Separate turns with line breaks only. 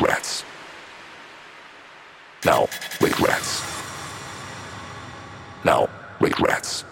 wait rats. Now, wait rats. Now, wait rats.